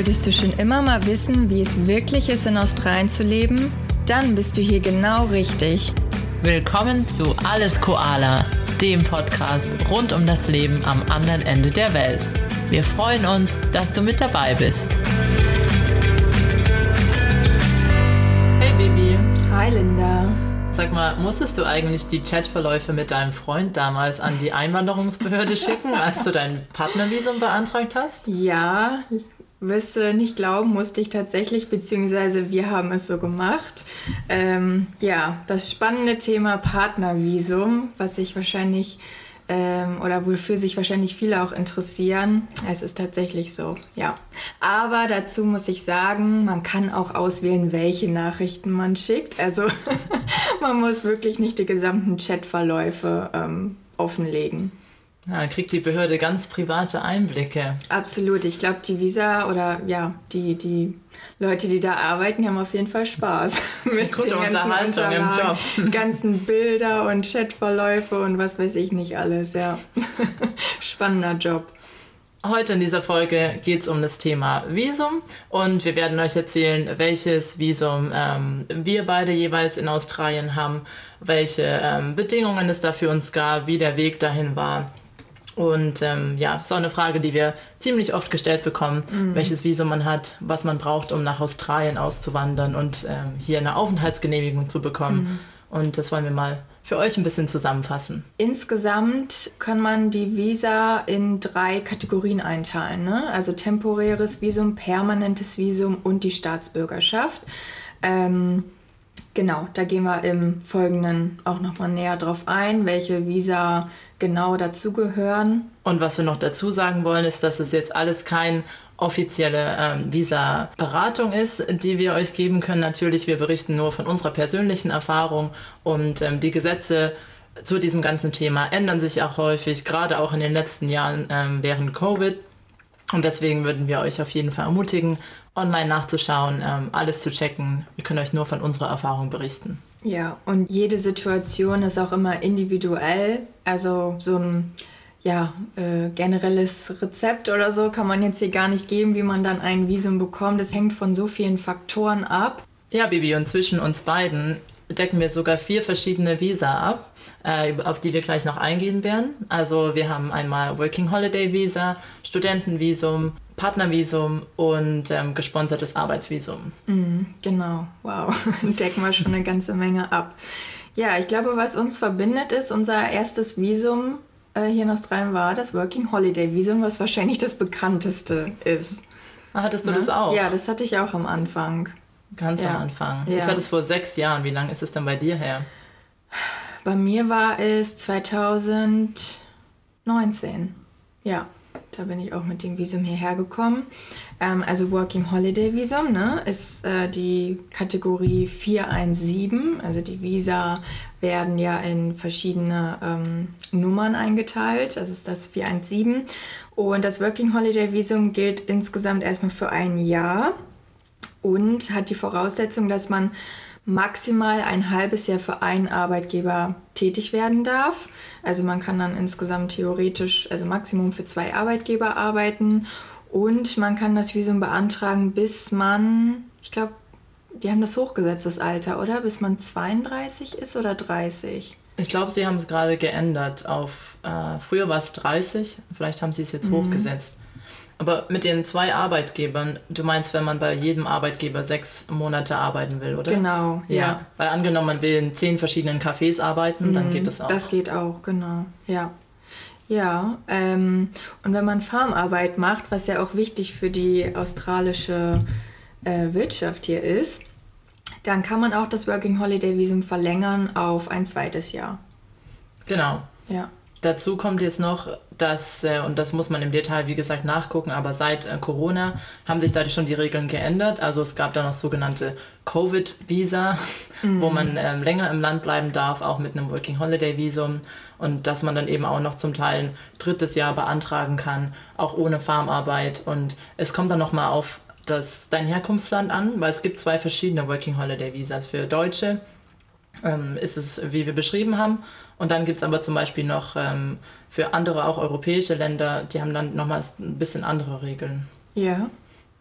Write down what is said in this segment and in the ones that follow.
Wolltest du schon immer mal wissen, wie es wirklich ist, in Australien zu leben? Dann bist du hier genau richtig. Willkommen zu Alles Koala, dem Podcast rund um das Leben am anderen Ende der Welt. Wir freuen uns, dass du mit dabei bist. Hey Bibi. Hi Linda. Sag mal, musstest du eigentlich die Chatverläufe mit deinem Freund damals an die Einwanderungsbehörde schicken, als du dein Partnervisum beantragt hast? Ja, wirst du nicht glauben, musste ich tatsächlich, beziehungsweise wir haben es so gemacht. Ähm, ja, das spannende Thema Partnervisum, was sich wahrscheinlich ähm, oder wofür sich wahrscheinlich viele auch interessieren. Es ist tatsächlich so, ja. Aber dazu muss ich sagen, man kann auch auswählen, welche Nachrichten man schickt. Also man muss wirklich nicht die gesamten Chatverläufe ähm, offenlegen. Ja, kriegt die Behörde ganz private Einblicke. Absolut. Ich glaube, die Visa oder ja, die, die Leute, die da arbeiten, haben auf jeden Fall Spaß mit Gute den Unterhaltung im Job. ganzen Bilder und Chatverläufe und was weiß ich nicht alles. Ja, spannender Job. Heute in dieser Folge geht es um das Thema Visum und wir werden euch erzählen, welches Visum ähm, wir beide jeweils in Australien haben, welche ähm, Bedingungen es da für uns gab, wie der Weg dahin war und ähm, ja, ist auch eine Frage, die wir ziemlich oft gestellt bekommen, mhm. welches Visum man hat, was man braucht, um nach Australien auszuwandern und ähm, hier eine Aufenthaltsgenehmigung zu bekommen. Mhm. Und das wollen wir mal für euch ein bisschen zusammenfassen. Insgesamt kann man die Visa in drei Kategorien einteilen. Ne? Also temporäres Visum, permanentes Visum und die Staatsbürgerschaft. Ähm, genau, da gehen wir im Folgenden auch nochmal näher drauf ein, welche Visa genau dazugehören. Und was wir noch dazu sagen wollen, ist, dass es jetzt alles kein offizielle ähm, Visa-Beratung ist, die wir euch geben können. Natürlich, wir berichten nur von unserer persönlichen Erfahrung und ähm, die Gesetze zu diesem ganzen Thema ändern sich auch häufig, gerade auch in den letzten Jahren ähm, während Covid. Und deswegen würden wir euch auf jeden Fall ermutigen, online nachzuschauen, ähm, alles zu checken. Wir können euch nur von unserer Erfahrung berichten. Ja, und jede Situation ist auch immer individuell. Also so ein ja, äh, generelles Rezept oder so kann man jetzt hier gar nicht geben, wie man dann ein Visum bekommt. Das hängt von so vielen Faktoren ab. Ja, Bibi, und zwischen uns beiden decken wir sogar vier verschiedene Visa ab, äh, auf die wir gleich noch eingehen werden. Also wir haben einmal Working Holiday Visa, Studentenvisum, Partnervisum und ähm, gesponsertes Arbeitsvisum. Mm, genau, wow, decken wir schon eine ganze Menge ab. Ja, ich glaube, was uns verbindet, ist unser erstes Visum äh, hier in Australien war das Working Holiday Visum, was wahrscheinlich das bekannteste ist. Ah, hattest du Na? das auch? Ja, das hatte ich auch am Anfang. Ganz ja. am Anfang. Ja. Ich hatte es vor sechs Jahren. Wie lange ist es denn bei dir her? Bei mir war es 2019. Ja. Da bin ich auch mit dem Visum hierher gekommen. Ähm, also Working Holiday Visum ne, ist äh, die Kategorie 417. Also die Visa werden ja in verschiedene ähm, Nummern eingeteilt. Das ist das 417. Und das Working Holiday Visum gilt insgesamt erstmal für ein Jahr und hat die Voraussetzung, dass man maximal ein halbes Jahr für einen Arbeitgeber tätig werden darf. Also man kann dann insgesamt theoretisch, also Maximum für zwei Arbeitgeber arbeiten und man kann das Visum beantragen, bis man, ich glaube, die haben das hochgesetzt, das Alter, oder? Bis man 32 ist oder 30? Ich glaube, sie haben es gerade geändert auf, äh, früher war es 30, vielleicht haben sie es jetzt mhm. hochgesetzt. Aber mit den zwei Arbeitgebern, du meinst, wenn man bei jedem Arbeitgeber sechs Monate arbeiten will, oder? Genau, ja. ja. Weil angenommen, man will in zehn verschiedenen Cafés arbeiten, mhm, dann geht das auch. Das geht auch, genau, ja. Ja, ähm, und wenn man Farmarbeit macht, was ja auch wichtig für die australische äh, Wirtschaft hier ist, dann kann man auch das Working Holiday Visum verlängern auf ein zweites Jahr. Genau. Ja. Dazu kommt jetzt noch, dass, äh, und das muss man im Detail, wie gesagt, nachgucken, aber seit äh, Corona haben sich da schon die Regeln geändert. Also es gab da noch sogenannte Covid-Visa, mhm. wo man ähm, länger im Land bleiben darf, auch mit einem Working Holiday-Visum. Und dass man dann eben auch noch zum Teil ein drittes Jahr beantragen kann, auch ohne Farmarbeit. Und es kommt dann nochmal auf das, dein Herkunftsland an, weil es gibt zwei verschiedene Working Holiday-Visas für Deutsche ähm, ist es, wie wir beschrieben haben. Und dann gibt es aber zum Beispiel noch ähm, für andere, auch europäische Länder, die haben dann nochmal ein bisschen andere Regeln. Ja,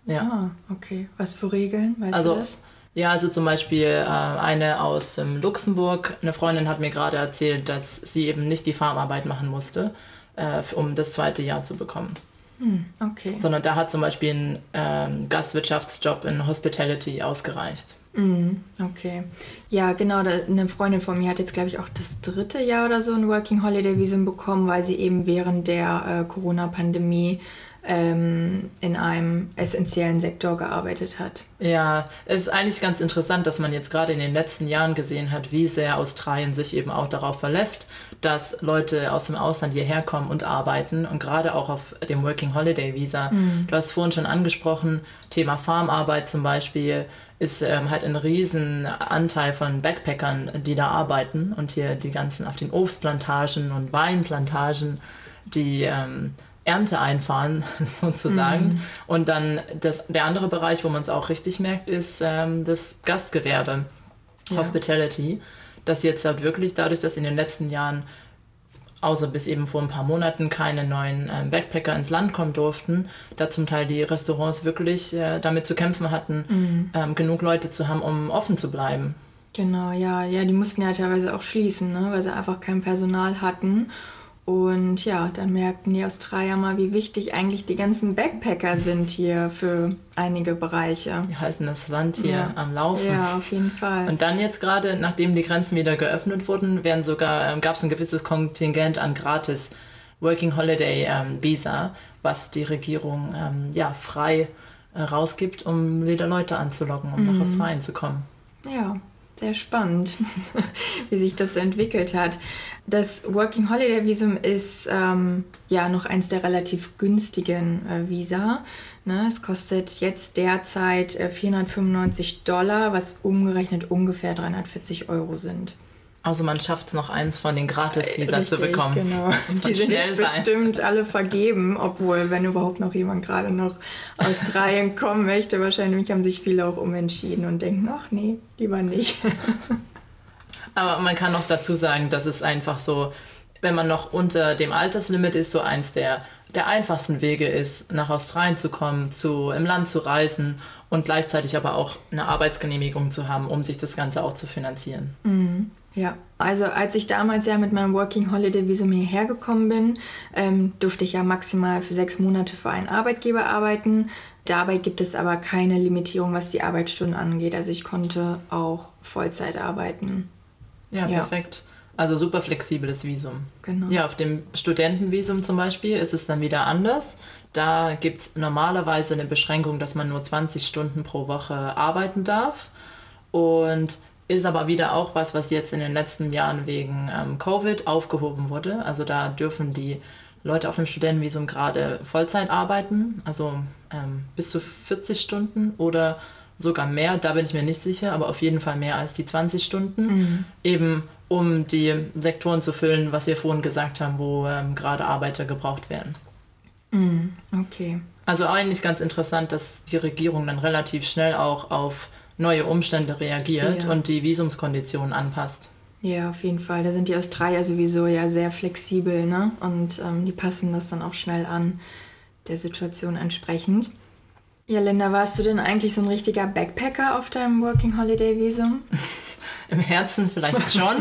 Ja. Ah, okay. Was für Regeln? Weißt also, du das? Ja, also zum Beispiel äh, eine aus ähm, Luxemburg, eine Freundin hat mir gerade erzählt, dass sie eben nicht die Farmarbeit machen musste, äh, um das zweite Jahr zu bekommen. Hm, okay. Sondern da hat zum Beispiel ein ähm, Gastwirtschaftsjob in Hospitality ausgereicht. Mm, okay. Ja, genau. Eine Freundin von mir hat jetzt, glaube ich, auch das dritte Jahr oder so ein Working Holiday Visum bekommen, weil sie eben während der äh, Corona-Pandemie ähm, in einem essentiellen Sektor gearbeitet hat. Ja, es ist eigentlich ganz interessant, dass man jetzt gerade in den letzten Jahren gesehen hat, wie sehr Australien sich eben auch darauf verlässt, dass Leute aus dem Ausland hierher kommen und arbeiten und gerade auch auf dem Working Holiday Visa. Mhm. Du hast vorhin schon angesprochen, Thema Farmarbeit zum Beispiel ist ähm, halt ein riesen Anteil von Backpackern, die da arbeiten und hier die ganzen auf den Obstplantagen und Weinplantagen, die ähm, Ernte einfahren, sozusagen. Mhm. Und dann das, der andere Bereich, wo man es auch richtig merkt, ist ähm, das Gastgewerbe, ja. Hospitality, das jetzt halt wirklich dadurch, dass in den letzten Jahren außer bis eben vor ein paar Monaten keine neuen ähm, Backpacker ins Land kommen durften, da zum Teil die Restaurants wirklich äh, damit zu kämpfen hatten, mhm. ähm, genug Leute zu haben, um offen zu bleiben. Genau, ja, ja, die mussten ja teilweise auch schließen, ne, weil sie einfach kein Personal hatten. Und ja, da merkten die Australier mal, wie wichtig eigentlich die ganzen Backpacker sind hier für einige Bereiche. Die halten das Land hier ja. am Laufen. Ja, auf jeden Fall. Und dann jetzt gerade, nachdem die Grenzen wieder geöffnet wurden, werden sogar, ähm, gab es ein gewisses Kontingent an gratis Working Holiday ähm, Visa, was die Regierung ähm, ja, frei äh, rausgibt, um wieder Leute anzulocken, um mhm. nach Australien zu kommen. Ja, sehr spannend, wie sich das so entwickelt hat. Das Working Holiday Visum ist ähm, ja noch eins der relativ günstigen äh, Visa. Ne? Es kostet jetzt derzeit äh, 495 Dollar, was umgerechnet ungefähr 340 Euro sind. Also man schafft es noch eins von den Gratis-Visa zu bekommen. Genau. Die sind jetzt sein. bestimmt alle vergeben, obwohl, wenn überhaupt noch jemand gerade noch aus Australien kommen möchte, wahrscheinlich haben sich viele auch umentschieden und denken, ach nee, lieber nicht. Aber man kann noch dazu sagen, dass es einfach so, wenn man noch unter dem Alterslimit ist, so eins der, der einfachsten Wege ist, nach Australien zu kommen, zu, im Land zu reisen und gleichzeitig aber auch eine Arbeitsgenehmigung zu haben, um sich das Ganze auch zu finanzieren. Mhm. Ja, also als ich damals ja mit meinem Working Holiday Visum hierher gekommen bin, ähm, durfte ich ja maximal für sechs Monate für einen Arbeitgeber arbeiten. Dabei gibt es aber keine Limitierung, was die Arbeitsstunden angeht. Also ich konnte auch Vollzeit arbeiten. Ja, ja. perfekt. Also super flexibles Visum. Genau. Ja, auf dem Studentenvisum zum Beispiel ist es dann wieder anders. Da gibt es normalerweise eine Beschränkung, dass man nur 20 Stunden pro Woche arbeiten darf. Und ist aber wieder auch was, was jetzt in den letzten Jahren wegen ähm, Covid aufgehoben wurde. Also da dürfen die Leute auf dem Studentenvisum gerade Vollzeit arbeiten, also ähm, bis zu 40 Stunden oder sogar mehr, da bin ich mir nicht sicher, aber auf jeden Fall mehr als die 20 Stunden, mhm. eben um die Sektoren zu füllen, was wir vorhin gesagt haben, wo ähm, gerade Arbeiter gebraucht werden. Mhm. Okay. Also eigentlich ganz interessant, dass die Regierung dann relativ schnell auch auf neue Umstände reagiert ja. und die Visumskonditionen anpasst. Ja, auf jeden Fall. Da sind die Australier sowieso ja sehr flexibel, ne? Und ähm, die passen das dann auch schnell an, der Situation entsprechend. Ja, Linda, warst du denn eigentlich so ein richtiger Backpacker auf deinem Working Holiday Visum? Im Herzen vielleicht schon.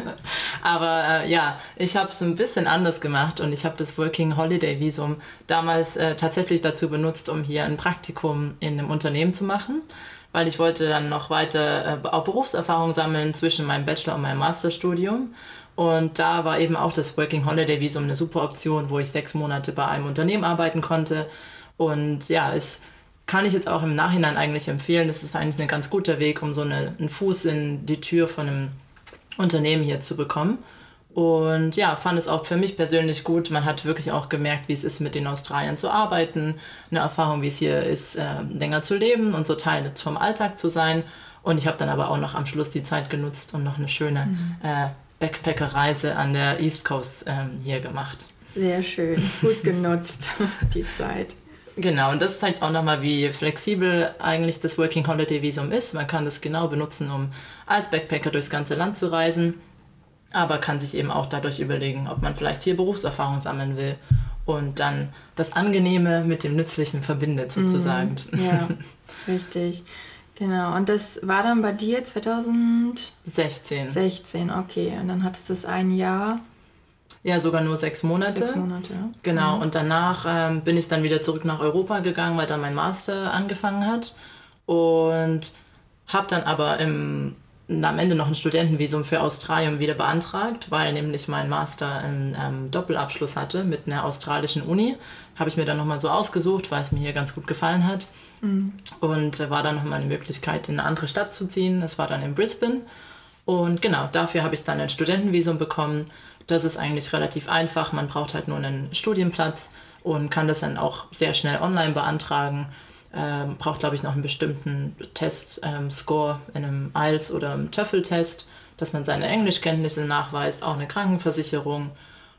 Aber äh, ja, ich habe es ein bisschen anders gemacht und ich habe das Working Holiday Visum damals äh, tatsächlich dazu benutzt, um hier ein Praktikum in einem Unternehmen zu machen weil ich wollte dann noch weiter äh, auch Berufserfahrung sammeln zwischen meinem Bachelor- und meinem Masterstudium. Und da war eben auch das Working Holiday Visum eine super Option, wo ich sechs Monate bei einem Unternehmen arbeiten konnte. Und ja, es kann ich jetzt auch im Nachhinein eigentlich empfehlen. Das ist eigentlich ein ganz guter Weg, um so eine, einen Fuß in die Tür von einem Unternehmen hier zu bekommen. Und ja, fand es auch für mich persönlich gut. Man hat wirklich auch gemerkt, wie es ist, mit den Australiern zu arbeiten. Eine Erfahrung, wie es hier ist, äh, länger zu leben und so Teil vom Alltag zu sein. Und ich habe dann aber auch noch am Schluss die Zeit genutzt und noch eine schöne mhm. äh, Backpacker-Reise an der East Coast ähm, hier gemacht. Sehr schön, gut genutzt, die Zeit. Genau, und das zeigt auch nochmal, wie flexibel eigentlich das Working Holiday Visum ist. Man kann das genau benutzen, um als Backpacker durchs ganze Land zu reisen aber kann sich eben auch dadurch überlegen, ob man vielleicht hier Berufserfahrung sammeln will und dann das Angenehme mit dem Nützlichen verbindet sozusagen. Mm, ja, richtig. Genau, und das war dann bei dir 2016. 16, okay. Und dann hattest du es ein Jahr. Ja, sogar nur sechs Monate. Sechs Monate, ja. Genau, mhm. und danach ähm, bin ich dann wieder zurück nach Europa gegangen, weil dann mein Master angefangen hat. Und habe dann aber im, am Ende noch ein Studentenvisum für Australien wieder beantragt, weil nämlich mein Master einen ähm, Doppelabschluss hatte mit einer australischen Uni. Habe ich mir dann nochmal so ausgesucht, weil es mir hier ganz gut gefallen hat. Mhm. Und äh, war dann nochmal eine Möglichkeit, in eine andere Stadt zu ziehen. Das war dann in Brisbane. Und genau, dafür habe ich dann ein Studentenvisum bekommen. Das ist eigentlich relativ einfach. Man braucht halt nur einen Studienplatz und kann das dann auch sehr schnell online beantragen. Ähm, braucht, glaube ich, noch einen bestimmten Test-Score ähm, in einem IELTS oder einem TOEFL-Test, dass man seine Englischkenntnisse nachweist, auch eine Krankenversicherung.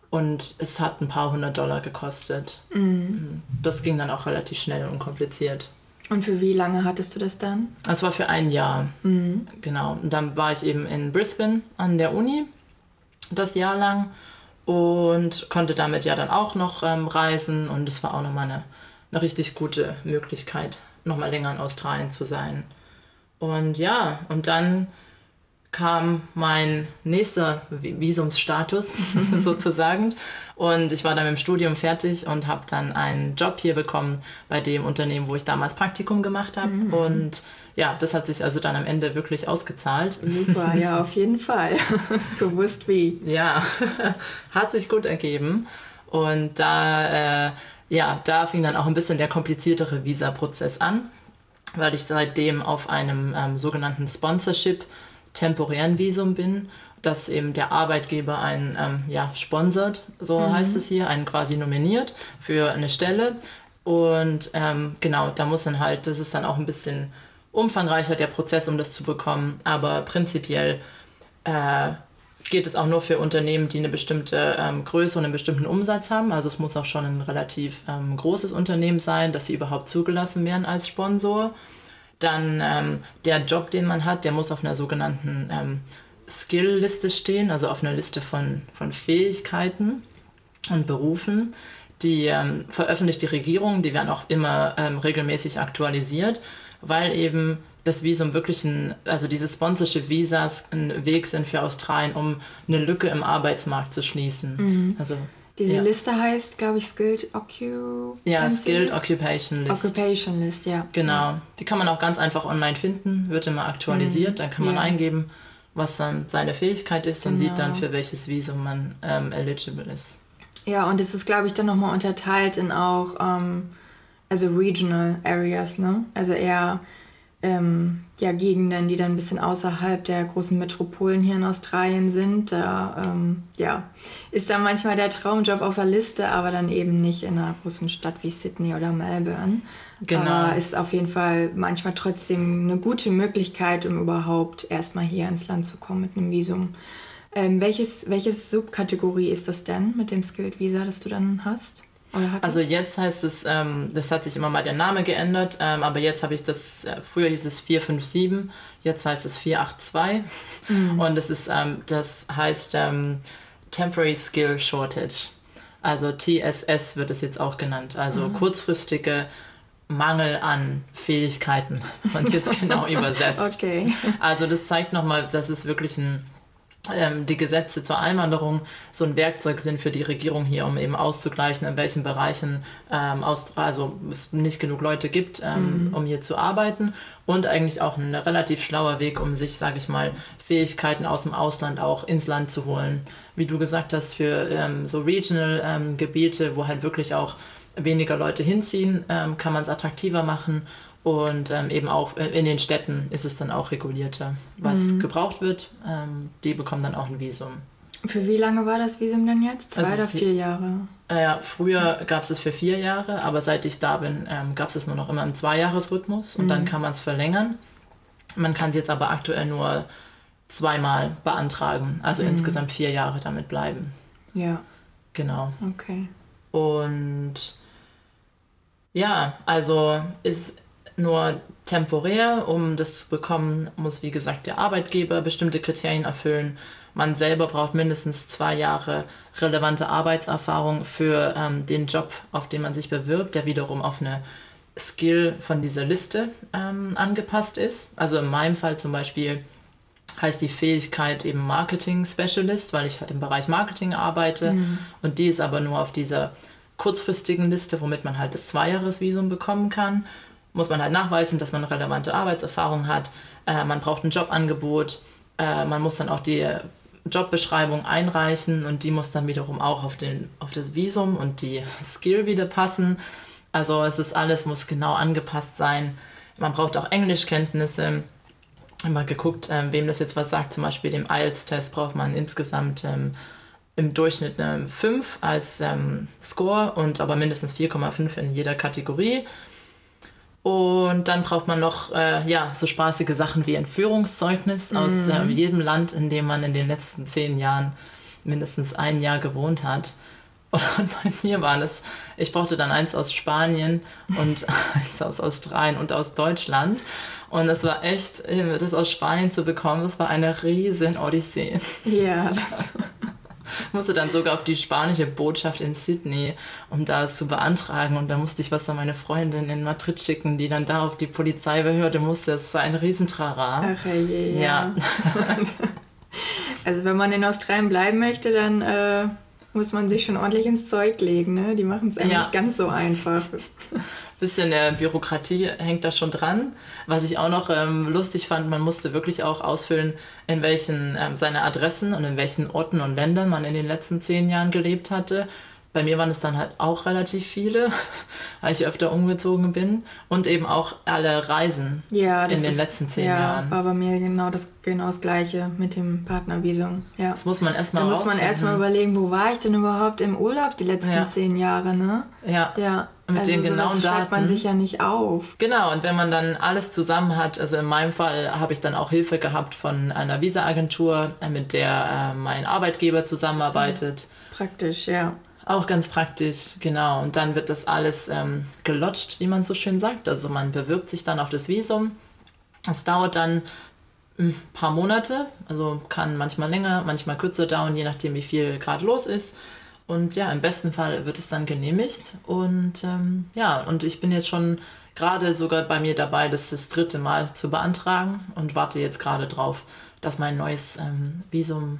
Und es hat ein paar hundert Dollar gekostet. Mhm. Das ging dann auch relativ schnell und unkompliziert. Und für wie lange hattest du das dann? Das war für ein Jahr. Mhm. Genau. Und dann war ich eben in Brisbane an der Uni das Jahr lang und konnte damit ja dann auch noch ähm, reisen. Und es war auch nochmal eine, eine richtig gute Möglichkeit, nochmal länger in Australien zu sein. Und ja, und dann kam mein nächster Visumsstatus sozusagen. Und ich war dann mit dem Studium fertig und habe dann einen Job hier bekommen bei dem Unternehmen, wo ich damals Praktikum gemacht habe. Mhm. Und ja, das hat sich also dann am Ende wirklich ausgezahlt. Super, ja, auf jeden Fall. Gewusst wie. Ja, hat sich gut ergeben. Und da, äh, ja, da fing dann auch ein bisschen der kompliziertere Visa-Prozess an, weil ich seitdem auf einem ähm, sogenannten Sponsorship temporären Visum bin, dass eben der Arbeitgeber einen ähm, ja, sponsert, so mhm. heißt es hier, einen quasi nominiert für eine Stelle. Und ähm, genau, da muss dann halt, das ist dann auch ein bisschen umfangreicher, der Prozess, um das zu bekommen. Aber prinzipiell äh, geht es auch nur für Unternehmen, die eine bestimmte ähm, Größe und einen bestimmten Umsatz haben. Also es muss auch schon ein relativ ähm, großes Unternehmen sein, dass sie überhaupt zugelassen werden als Sponsor. Dann ähm, der Job, den man hat, der muss auf einer sogenannten ähm, Skill-Liste stehen, also auf einer Liste von, von Fähigkeiten und Berufen. Die ähm, veröffentlicht die Regierung, die werden auch immer ähm, regelmäßig aktualisiert, weil eben das Visum wirklich ein, also diese Sponsorship-Visas ein Weg sind für Australien, um eine Lücke im Arbeitsmarkt zu schließen. Mhm. Also diese ja. Liste heißt, glaube ich, Skilled Occupation. Ja, Skilled List? Occupation List. Occupation List, ja. Genau. Die kann man auch ganz einfach online finden, wird immer aktualisiert. Mhm. Dann kann man ja. eingeben, was dann seine Fähigkeit ist genau. und sieht dann, genau. für welches Visum man ähm, eligible ist. Ja, und es ist, glaube ich, dann nochmal unterteilt in auch, ähm, also Regional Areas, ne? Also eher ähm, ja, Gegenden, die dann ein bisschen außerhalb der großen Metropolen hier in Australien sind. Da ähm, ja, ist da manchmal der Traumjob auf der Liste, aber dann eben nicht in einer großen Stadt wie Sydney oder Melbourne. Genau. Aber ist auf jeden Fall manchmal trotzdem eine gute Möglichkeit, um überhaupt erstmal hier ins Land zu kommen mit einem Visum. Ähm, welches, welches Subkategorie ist das denn mit dem Skilled Visa, das du dann hast? Also jetzt heißt es, ähm, das hat sich immer mal der Name geändert, ähm, aber jetzt habe ich das, äh, früher hieß es 457, jetzt heißt es 482 mhm. und das ist, ähm, das heißt ähm, Temporary Skill Shortage. Also TSS wird es jetzt auch genannt, also mhm. kurzfristige Mangel an Fähigkeiten, wenn man es jetzt genau übersetzt. Okay. Also das zeigt nochmal, dass es wirklich ein die Gesetze zur Einwanderung so ein Werkzeug sind für die Regierung hier, um eben auszugleichen, in welchen Bereichen ähm, aus, also es nicht genug Leute gibt, ähm, mhm. um hier zu arbeiten und eigentlich auch ein relativ schlauer Weg, um sich, sage ich mal, Fähigkeiten aus dem Ausland auch ins Land zu holen. Wie du gesagt hast, für ähm, so Regional-Gebiete, ähm, wo halt wirklich auch weniger Leute hinziehen, ähm, kann man es attraktiver machen und ähm, eben auch in den Städten ist es dann auch regulierter. Was mhm. gebraucht wird, ähm, die bekommen dann auch ein Visum. Für wie lange war das Visum denn jetzt? Zwei also oder vier die, Jahre? Äh, früher gab es es für vier Jahre, aber seit ich da bin, ähm, gab es es nur noch immer im Zweijahresrhythmus und mhm. dann kann man es verlängern. Man kann es jetzt aber aktuell nur zweimal beantragen, also mhm. insgesamt vier Jahre damit bleiben. Ja. Genau. Okay. Und ja, also ist nur temporär. Um das zu bekommen, muss wie gesagt der Arbeitgeber bestimmte Kriterien erfüllen man selber braucht mindestens zwei Jahre relevante Arbeitserfahrung für ähm, den Job, auf den man sich bewirbt, der wiederum auf eine Skill von dieser Liste ähm, angepasst ist. Also in meinem Fall zum Beispiel heißt die Fähigkeit eben Marketing Specialist, weil ich halt im Bereich Marketing arbeite mhm. und die ist aber nur auf dieser kurzfristigen Liste, womit man halt das Zweijahresvisum bekommen kann. Muss man halt nachweisen, dass man relevante Arbeitserfahrung hat. Äh, man braucht ein Jobangebot. Äh, man muss dann auch die Jobbeschreibung einreichen und die muss dann wiederum auch auf, den, auf das Visum und die Skill wieder passen. Also es ist alles, muss genau angepasst sein. Man braucht auch Englischkenntnisse mal geguckt, ähm, wem das jetzt was sagt. Zum Beispiel dem IELTS-Test braucht man insgesamt ähm, im Durchschnitt eine 5 als ähm, Score und aber mindestens 4,5 in jeder Kategorie. Und dann braucht man noch äh, ja, so spaßige Sachen wie ein Führungszeugnis mhm. aus äh, jedem Land, in dem man in den letzten zehn Jahren mindestens ein Jahr gewohnt hat. Und bei mir waren es, ich brauchte dann eins aus Spanien und eins aus Australien und aus Deutschland. Und es war echt, das aus Spanien zu bekommen, das war eine riesen Odyssee. Ja. Ich musste dann sogar auf die spanische Botschaft in Sydney, um da es zu beantragen. Und da musste ich was an meine Freundin in Madrid schicken, die dann da auf die Polizeibehörde musste. Das war ein Riesentrara. Ach je, ja. ja. also wenn man in Australien bleiben möchte, dann äh, muss man sich schon ordentlich ins Zeug legen. Ne? Die machen es eigentlich ja. ganz so einfach. Bisschen der Bürokratie hängt da schon dran. Was ich auch noch ähm, lustig fand, man musste wirklich auch ausfüllen, in welchen ähm, seine Adressen und in welchen Orten und Ländern man in den letzten zehn Jahren gelebt hatte. Bei mir waren es dann halt auch relativ viele, weil ich öfter umgezogen bin. Und eben auch alle Reisen ja, in den ist, letzten zehn ja, Jahren. war bei mir genau das, genau das Gleiche mit dem Partnervisum. Ja. Das muss man erstmal Da muss man erstmal überlegen, wo war ich denn überhaupt im Urlaub die letzten ja. zehn Jahre, ne? Ja. Ja. Mit also den genauen Daten. schreibt man sich ja nicht auf. Genau, und wenn man dann alles zusammen hat, also in meinem Fall habe ich dann auch Hilfe gehabt von einer Visa-Agentur, äh, mit der äh, mein Arbeitgeber zusammenarbeitet. Praktisch, ja. Auch ganz praktisch, genau. Und dann wird das alles ähm, gelotscht, wie man so schön sagt. Also man bewirbt sich dann auf das Visum. Es dauert dann ein paar Monate, also kann manchmal länger, manchmal kürzer dauern, je nachdem, wie viel gerade los ist. Und ja, im besten Fall wird es dann genehmigt. Und ähm, ja, und ich bin jetzt schon gerade sogar bei mir dabei, das das dritte Mal zu beantragen und warte jetzt gerade drauf, dass mein neues ähm, Visum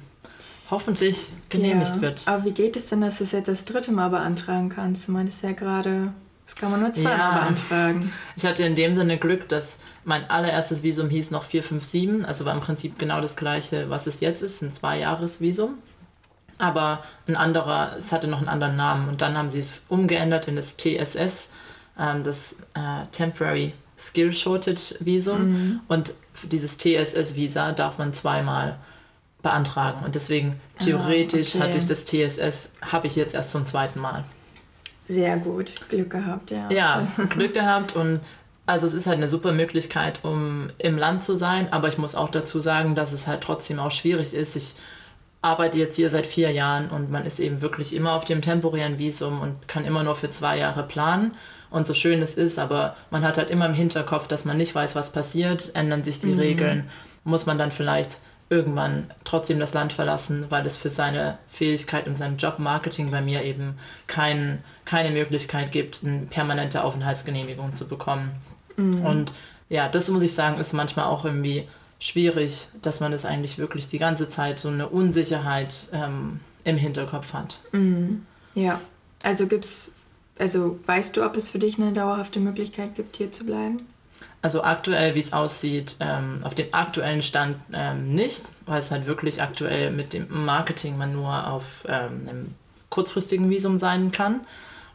hoffentlich genehmigt ja. wird. Aber wie geht es denn, dass du es jetzt das dritte Mal beantragen kannst? Du meintest ja gerade, das kann man nur zweimal ja. beantragen. Ich hatte in dem Sinne Glück, dass mein allererstes Visum hieß noch 457, also war im Prinzip genau das gleiche, was es jetzt ist, ein Zwei-Jahres-Visum. Aber ein anderer, es hatte noch einen anderen Namen und dann haben sie es umgeändert in das TSS, ähm, das äh, Temporary Skill Shortage Visum. Mhm. Und dieses TSS-Visa darf man zweimal beantragen. Und deswegen ah, theoretisch ah, okay. hatte ich das TSS, habe ich jetzt erst zum zweiten Mal. Sehr gut, Glück gehabt, ja. Ja, Glück gehabt und also es ist halt eine super Möglichkeit, um im Land zu sein, aber ich muss auch dazu sagen, dass es halt trotzdem auch schwierig ist. Ich arbeite jetzt hier seit vier Jahren und man ist eben wirklich immer auf dem temporären Visum und kann immer nur für zwei Jahre planen. Und so schön es ist, aber man hat halt immer im Hinterkopf, dass man nicht weiß, was passiert, ändern sich die mhm. Regeln, muss man dann vielleicht irgendwann trotzdem das Land verlassen, weil es für seine Fähigkeit und sein Jobmarketing bei mir eben kein, keine Möglichkeit gibt, eine permanente Aufenthaltsgenehmigung zu bekommen. Mhm. Und ja, das muss ich sagen, ist manchmal auch irgendwie schwierig, dass man das eigentlich wirklich die ganze Zeit so eine Unsicherheit ähm, im Hinterkopf hat. Mhm. Ja, also gibt's, also weißt du, ob es für dich eine dauerhafte Möglichkeit gibt, hier zu bleiben? Also aktuell, wie es aussieht, ähm, auf den aktuellen Stand ähm, nicht, weil es halt wirklich aktuell mit dem Marketing man nur auf ähm, einem kurzfristigen Visum sein kann.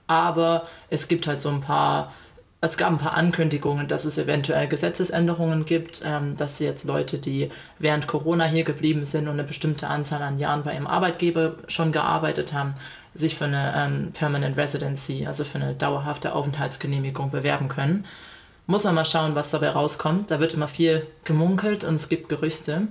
Aber es gibt halt so ein paar, es gab ein paar Ankündigungen, dass es eventuell Gesetzesänderungen gibt, ähm, dass jetzt Leute, die während Corona hier geblieben sind und eine bestimmte Anzahl an Jahren bei ihrem Arbeitgeber schon gearbeitet haben, sich für eine ähm, Permanent Residency, also für eine dauerhafte Aufenthaltsgenehmigung bewerben können muss man mal schauen, was dabei rauskommt. Da wird immer viel gemunkelt und es gibt Gerüchte.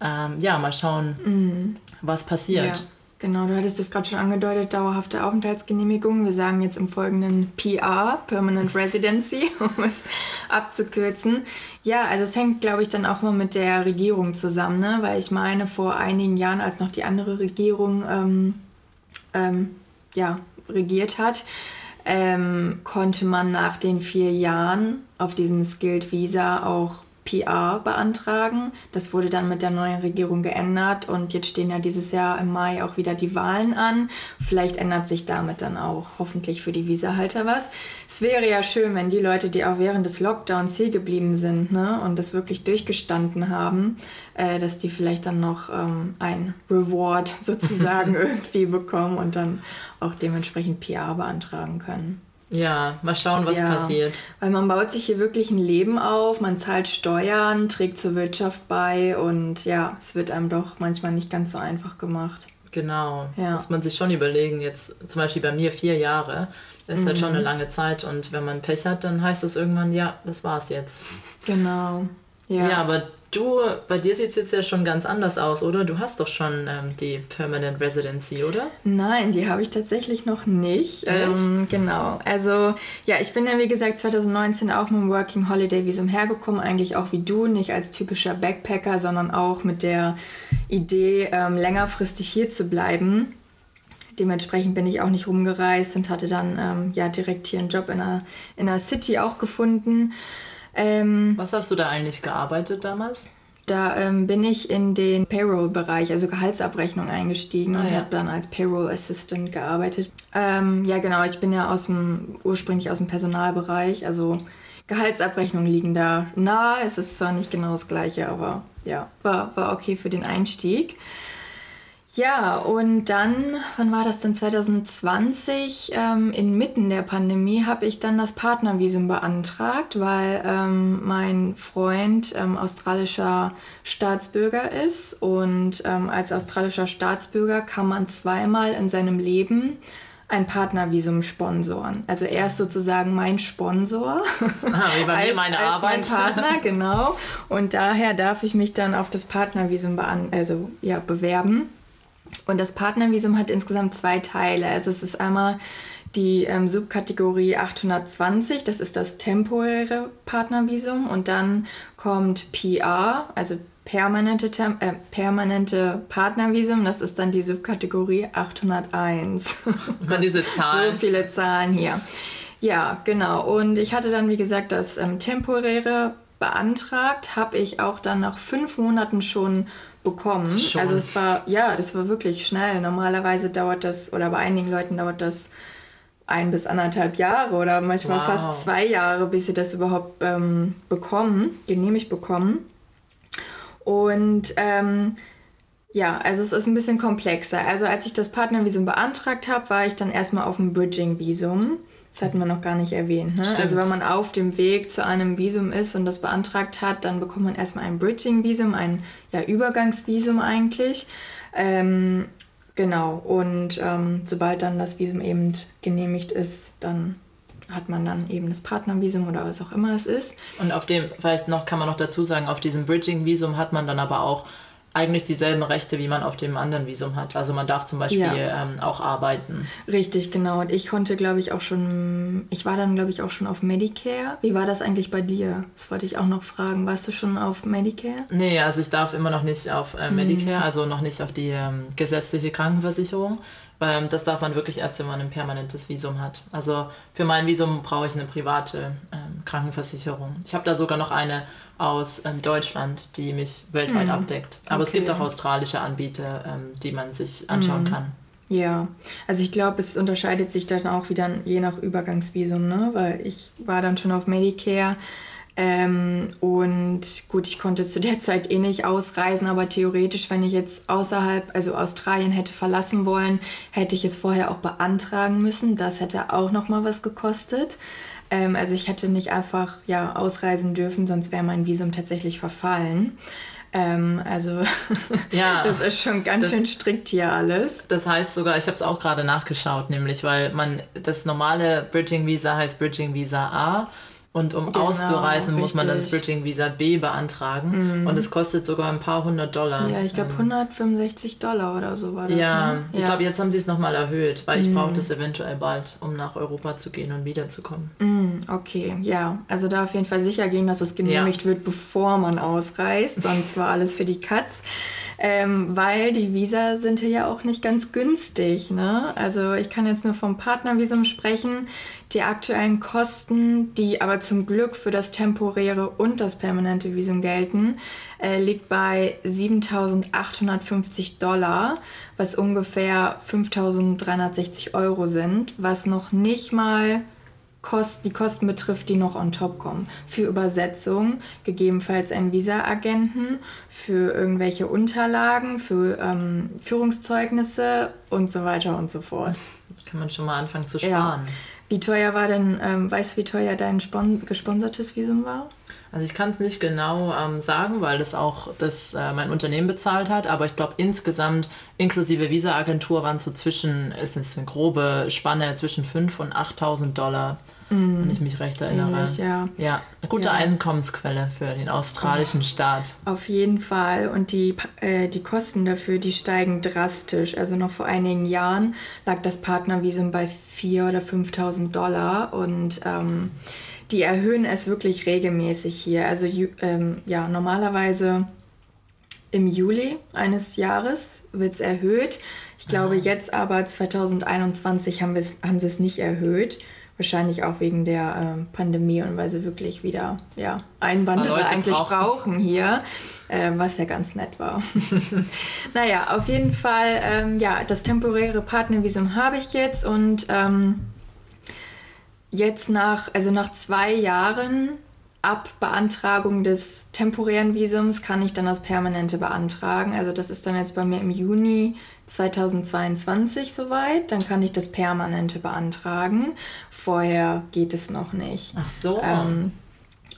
Ähm, ja, mal schauen, mm. was passiert. Ja. Genau, du hattest das gerade schon angedeutet, dauerhafte Aufenthaltsgenehmigung. Wir sagen jetzt im Folgenden PR, Permanent Residency, um es abzukürzen. Ja, also es hängt, glaube ich, dann auch mal mit der Regierung zusammen, ne? weil ich meine, vor einigen Jahren, als noch die andere Regierung ähm, ähm, ja, regiert hat, ähm, konnte man nach den vier Jahren auf diesem Skilled Visa auch PR beantragen. Das wurde dann mit der neuen Regierung geändert und jetzt stehen ja dieses Jahr im Mai auch wieder die Wahlen an. Vielleicht ändert sich damit dann auch hoffentlich für die Visahalter was. Es wäre ja schön, wenn die Leute, die auch während des Lockdowns hier geblieben sind ne, und das wirklich durchgestanden haben, äh, dass die vielleicht dann noch ähm, ein Reward sozusagen irgendwie bekommen und dann auch dementsprechend PR beantragen können. Ja, mal schauen, was ja, passiert. Weil man baut sich hier wirklich ein Leben auf, man zahlt Steuern, trägt zur Wirtschaft bei und ja, es wird einem doch manchmal nicht ganz so einfach gemacht. Genau, ja. muss man sich schon überlegen. Jetzt zum Beispiel bei mir vier Jahre, das ist mhm. halt schon eine mhm. lange Zeit und wenn man Pech hat, dann heißt es irgendwann, ja, das war's jetzt. Genau. Ja, ja aber Du, bei dir sieht es jetzt ja schon ganz anders aus, oder? Du hast doch schon ähm, die Permanent Residency, oder? Nein, die habe ich tatsächlich noch nicht. Ähm, genau. Also, ja, ich bin ja wie gesagt 2019 auch mit dem Working Holiday Visum hergekommen, eigentlich auch wie du, nicht als typischer Backpacker, sondern auch mit der Idee, ähm, längerfristig hier zu bleiben. Dementsprechend bin ich auch nicht rumgereist und hatte dann ähm, ja direkt hier einen Job in einer, in einer City auch gefunden. Ähm, Was hast du da eigentlich gearbeitet damals? Da ähm, bin ich in den Payroll-Bereich, also Gehaltsabrechnung eingestiegen ah, und ja. habe dann als Payroll Assistant gearbeitet. Ähm, ja, genau, ich bin ja aus dem, ursprünglich aus dem Personalbereich, also Gehaltsabrechnungen liegen da nahe. Es ist zwar nicht genau das gleiche, aber ja, war, war okay für den Einstieg. Ja, und dann, wann war das denn 2020? Ähm, inmitten der Pandemie habe ich dann das Partnervisum beantragt, weil ähm, mein Freund ähm, australischer Staatsbürger ist. Und ähm, als australischer Staatsbürger kann man zweimal in seinem Leben ein Partnervisum sponsoren. Also er ist sozusagen mein Sponsor. Ah, wie bei mir meine als Arbeit. Mein Partner, genau. Und daher darf ich mich dann auf das Partnervisum also, ja, bewerben. Und das Partnervisum hat insgesamt zwei Teile. Also es ist einmal die ähm, Subkategorie 820, das ist das temporäre Partnervisum. Und dann kommt PR, also permanente, äh, permanente Partnervisum, das ist dann die Subkategorie 801. Mal diese Zahlen. so viele Zahlen hier. Ja, genau. Und ich hatte dann, wie gesagt, das ähm, temporäre beantragt, habe ich auch dann nach fünf Monaten schon bekommen. Schon. Also es war, ja, das war wirklich schnell. Normalerweise dauert das, oder bei einigen Leuten dauert das ein bis anderthalb Jahre oder manchmal wow. fast zwei Jahre, bis sie das überhaupt ähm, bekommen, genehmigt bekommen. Und ähm, ja, also es ist ein bisschen komplexer. Also als ich das Partnervisum beantragt habe, war ich dann erstmal auf dem Bridging-Visum. Das hatten wir noch gar nicht erwähnt. Ne? Also wenn man auf dem Weg zu einem Visum ist und das beantragt hat, dann bekommt man erstmal ein Bridging-Visum, ein ja, Übergangsvisum eigentlich. Ähm, genau, und ähm, sobald dann das Visum eben genehmigt ist, dann hat man dann eben das Partnervisum oder was auch immer es ist. Und auf dem, vielleicht noch, kann man noch dazu sagen, auf diesem Bridging-Visum hat man dann aber auch eigentlich dieselben Rechte, wie man auf dem anderen Visum hat. Also man darf zum Beispiel ja. ähm, auch arbeiten. Richtig, genau. Und ich konnte, glaube ich, auch schon, ich war dann, glaube ich, auch schon auf Medicare. Wie war das eigentlich bei dir? Das wollte ich auch noch fragen. Warst du schon auf Medicare? Nee, also ich darf immer noch nicht auf äh, Medicare, mhm. also noch nicht auf die ähm, gesetzliche Krankenversicherung. Weil das darf man wirklich erst, wenn man ein permanentes Visum hat. Also für mein Visum brauche ich eine private ähm, Krankenversicherung. Ich habe da sogar noch eine aus ähm, Deutschland, die mich weltweit mhm. abdeckt. Aber okay. es gibt auch australische Anbieter, ähm, die man sich anschauen mhm. kann. Ja, also ich glaube, es unterscheidet sich dann auch wieder je nach Übergangsvisum, ne? Weil ich war dann schon auf Medicare ähm, und gut, ich konnte zu der Zeit eh nicht ausreisen, aber theoretisch, wenn ich jetzt außerhalb, also Australien hätte verlassen wollen, hätte ich es vorher auch beantragen müssen. Das hätte auch nochmal was gekostet. Ähm, also ich hätte nicht einfach ja, ausreisen dürfen, sonst wäre mein Visum tatsächlich verfallen. Ähm, also ja, das ist schon ganz das, schön strikt hier alles. Das heißt sogar, ich habe es auch gerade nachgeschaut, nämlich weil man das normale Bridging Visa heißt Bridging Visa A Und um genau, auszureisen, muss man dann das Bridging Visa B beantragen. Mhm. Und es kostet sogar ein paar hundert Dollar. Ja, ich glaube 165 Dollar oder so war das. Ja, ne? ich ja. glaube, jetzt haben sie es nochmal erhöht, weil ich mhm. brauche das eventuell bald, um nach Europa zu gehen und wiederzukommen. Mhm, okay, ja. Also da auf jeden Fall sicher gehen, dass es genehmigt ja. wird, bevor man ausreist. Sonst war alles für die Katz. Ähm, weil die Visa sind hier ja auch nicht ganz günstig. Ne? Also ich kann jetzt nur vom Partnervisum sprechen. Die aktuellen Kosten, die aber zum Glück für das temporäre und das permanente Visum gelten, äh, liegt bei 7.850 Dollar, was ungefähr 5.360 Euro sind, was noch nicht mal Kost, die Kosten betrifft, die noch on top kommen. Für Übersetzung, gegebenenfalls einen Visa-Agenten, für irgendwelche Unterlagen, für ähm, Führungszeugnisse und so weiter und so fort. Kann man schon mal anfangen zu sparen. Ja. Wie teuer war denn, ähm, weißt du, wie teuer dein Spon gesponsertes Visum war? Also ich kann es nicht genau ähm, sagen, weil das auch das, äh, mein Unternehmen bezahlt hat, aber ich glaube insgesamt inklusive Visa-Agentur waren so zwischen, ist es eine grobe Spanne zwischen 5.000 und 8.000 Dollar. Wenn ich mich recht erinnere. Ähnlich, ja. ja, eine gute ja. Einkommensquelle für den australischen Staat. Auf jeden Fall und die, äh, die Kosten dafür, die steigen drastisch. Also noch vor einigen Jahren lag das Partnervisum bei 4.000 oder 5.000 Dollar und ähm, die erhöhen es wirklich regelmäßig hier. Also ähm, ja, normalerweise im Juli eines Jahres wird es erhöht. Ich glaube, Aha. jetzt aber 2021 haben, haben sie es nicht erhöht. Wahrscheinlich auch wegen der ähm, Pandemie und weil sie wirklich wieder ja, Einwanderer eigentlich brauchen, brauchen hier, äh, was ja ganz nett war. naja, auf jeden Fall, ähm, ja, das temporäre Partnervisum habe ich jetzt und ähm, jetzt nach, also nach zwei Jahren ab Beantragung des temporären Visums kann ich dann das permanente beantragen. Also das ist dann jetzt bei mir im Juni 2022 soweit. Dann kann ich das permanente beantragen. Vorher geht es noch nicht. Ach so. Ähm,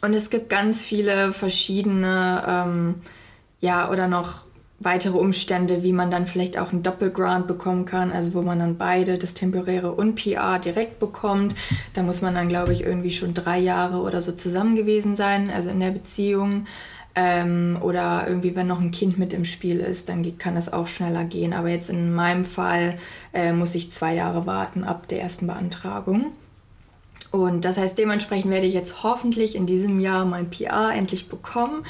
und es gibt ganz viele verschiedene, ähm, ja, oder noch weitere Umstände, wie man dann vielleicht auch einen Doppelgrant bekommen kann, also wo man dann beide, das temporäre und PR, direkt bekommt. Da muss man dann, glaube ich, irgendwie schon drei Jahre oder so zusammen gewesen sein, also in der Beziehung. Ähm, oder irgendwie, wenn noch ein Kind mit im Spiel ist, dann kann es auch schneller gehen. Aber jetzt in meinem Fall äh, muss ich zwei Jahre warten ab der ersten Beantragung. Und das heißt, dementsprechend werde ich jetzt hoffentlich in diesem Jahr mein PR endlich bekommen.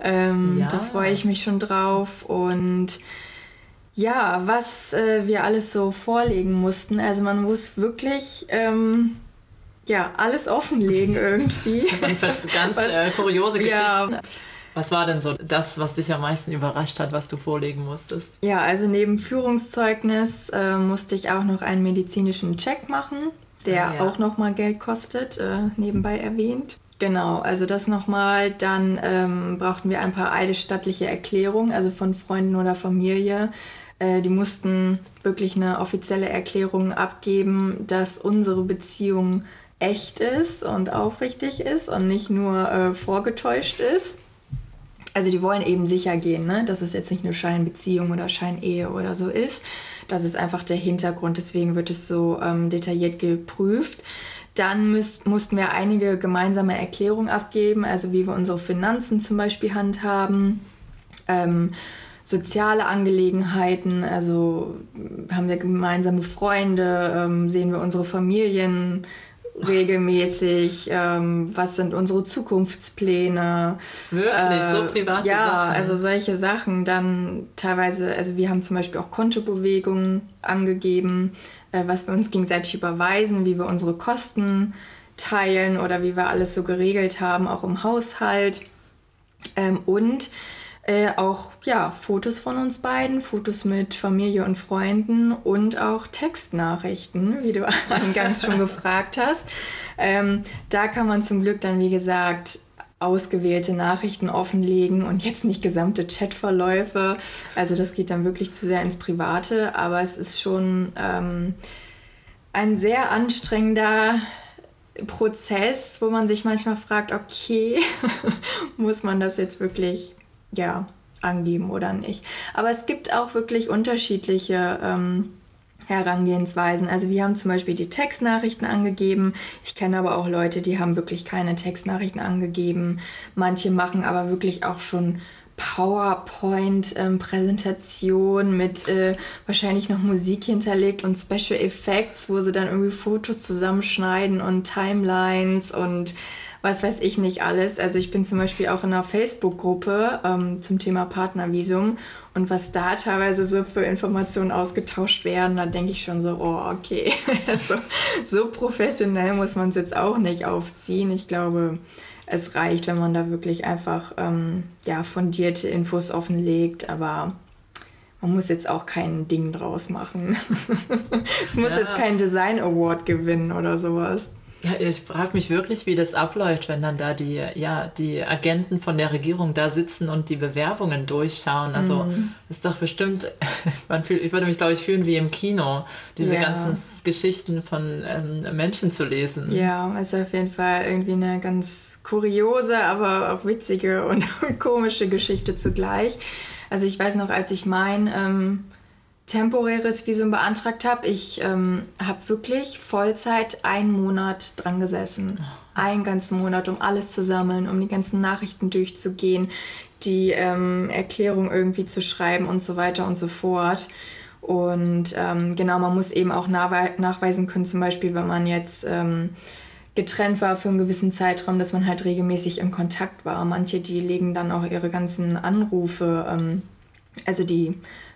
Ähm, ja. Da freue ich mich schon drauf. Und ja, was äh, wir alles so vorlegen mussten. Also man muss wirklich ähm, ja, alles offenlegen irgendwie. Ganz äh, kuriose Geschichten. Ja. Was war denn so das, was dich am meisten überrascht hat, was du vorlegen musstest? Ja, also neben Führungszeugnis äh, musste ich auch noch einen medizinischen Check machen, der ah, ja. auch nochmal Geld kostet, äh, nebenbei erwähnt. Genau, also das nochmal. Dann ähm, brauchten wir ein paar eidesstattliche Erklärungen, also von Freunden oder Familie. Äh, die mussten wirklich eine offizielle Erklärung abgeben, dass unsere Beziehung echt ist und aufrichtig ist und nicht nur äh, vorgetäuscht ist. Also die wollen eben sicher gehen, ne? dass es jetzt nicht eine Scheinbeziehung oder Scheinehe oder so ist. Das ist einfach der Hintergrund, deswegen wird es so ähm, detailliert geprüft. Dann müsst, mussten wir einige gemeinsame Erklärungen abgeben, also wie wir unsere Finanzen zum Beispiel handhaben. Ähm, soziale Angelegenheiten, also haben wir gemeinsame Freunde, ähm, sehen wir unsere Familien regelmäßig, ähm, was sind unsere Zukunftspläne. Wirklich, äh, so private ja, Sachen. Ja, also solche Sachen. Dann teilweise, also wir haben zum Beispiel auch Kontobewegungen angegeben, äh, was wir uns gegenseitig überweisen, wie wir unsere Kosten teilen oder wie wir alles so geregelt haben, auch im Haushalt. Ähm, und äh, auch ja, Fotos von uns beiden, Fotos mit Familie und Freunden und auch Textnachrichten, wie du eingangs schon gefragt hast. Ähm, da kann man zum Glück dann, wie gesagt, ausgewählte Nachrichten offenlegen und jetzt nicht gesamte Chatverläufe. Also das geht dann wirklich zu sehr ins Private, aber es ist schon ähm, ein sehr anstrengender Prozess, wo man sich manchmal fragt, okay, muss man das jetzt wirklich ja, angeben oder nicht. Aber es gibt auch wirklich unterschiedliche ähm, Herangehensweisen. Also wir haben zum Beispiel die Textnachrichten angegeben. Ich kenne aber auch Leute, die haben wirklich keine Textnachrichten angegeben. Manche machen aber wirklich auch schon PowerPoint-Präsentation ähm, mit äh, wahrscheinlich noch Musik hinterlegt und Special Effects, wo sie dann irgendwie Fotos zusammenschneiden und Timelines und was weiß ich nicht alles. Also ich bin zum Beispiel auch in einer Facebook-Gruppe ähm, zum Thema Partnervisum und was da teilweise so für Informationen ausgetauscht werden, da denke ich schon so, oh okay, so, so professionell muss man es jetzt auch nicht aufziehen. Ich glaube, es reicht, wenn man da wirklich einfach ähm, ja, fundierte Infos offenlegt, aber man muss jetzt auch kein Ding draus machen. es muss ja. jetzt kein Design Award gewinnen oder sowas. Ja, ich frage mich wirklich, wie das abläuft, wenn dann da die, ja, die Agenten von der Regierung da sitzen und die Bewerbungen durchschauen. Also mm. ist doch bestimmt, ich würde mich, glaube ich, fühlen wie im Kino, diese ja. ganzen Geschichten von ähm, Menschen zu lesen. Ja, also auf jeden Fall irgendwie eine ganz kuriose, aber auch witzige und komische Geschichte zugleich. Also ich weiß noch, als ich mein ähm, temporäres Visum beantragt habe. Ich ähm, habe wirklich Vollzeit einen Monat dran gesessen. Einen ganzen Monat, um alles zu sammeln, um die ganzen Nachrichten durchzugehen, die ähm, Erklärung irgendwie zu schreiben und so weiter und so fort. Und ähm, genau, man muss eben auch nachweisen können, zum Beispiel, wenn man jetzt ähm, getrennt war für einen gewissen Zeitraum, dass man halt regelmäßig im Kontakt war. Manche, die legen dann auch ihre ganzen Anrufe, ähm, also die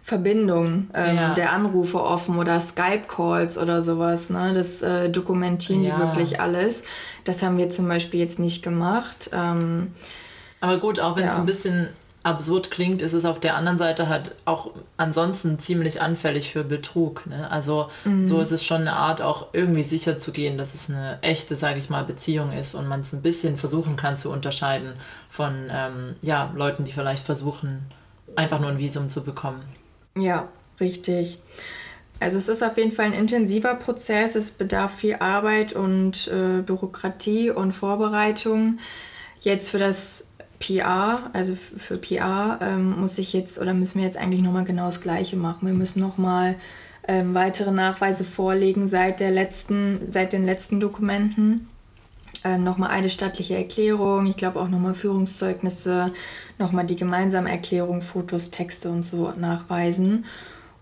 Verbindung ähm, ja. der Anrufe offen oder Skype-Calls oder sowas. Ne? Das äh, dokumentieren ja. die wirklich alles. Das haben wir zum Beispiel jetzt nicht gemacht. Ähm, Aber gut, auch wenn es ja. ein bisschen absurd klingt, ist es auf der anderen Seite halt auch ansonsten ziemlich anfällig für Betrug. Ne? Also mhm. so ist es schon eine Art, auch irgendwie sicher zu gehen, dass es eine echte, sage ich mal, Beziehung ist und man es ein bisschen versuchen kann zu unterscheiden von ähm, ja, Leuten, die vielleicht versuchen, einfach nur ein Visum zu bekommen. Ja, richtig. Also es ist auf jeden Fall ein intensiver Prozess, es bedarf viel Arbeit und äh, Bürokratie und Vorbereitung. Jetzt für das PR, also für PR, ähm, muss ich jetzt oder müssen wir jetzt eigentlich nochmal genau das Gleiche machen. Wir müssen nochmal ähm, weitere Nachweise vorlegen seit, der letzten, seit den letzten Dokumenten. Ähm, nochmal eine stattliche Erklärung, ich glaube auch nochmal Führungszeugnisse, nochmal die gemeinsame Erklärung, Fotos, Texte und so nachweisen.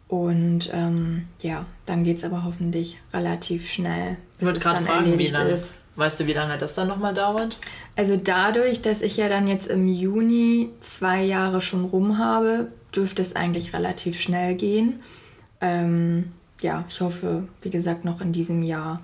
Und ähm, ja, dann geht es aber hoffentlich relativ schnell, bis es dann fragen, erledigt lange, ist. Weißt du, wie lange das dann nochmal dauert? Also dadurch, dass ich ja dann jetzt im Juni zwei Jahre schon rum habe, dürfte es eigentlich relativ schnell gehen. Ähm, ja, ich hoffe, wie gesagt, noch in diesem Jahr.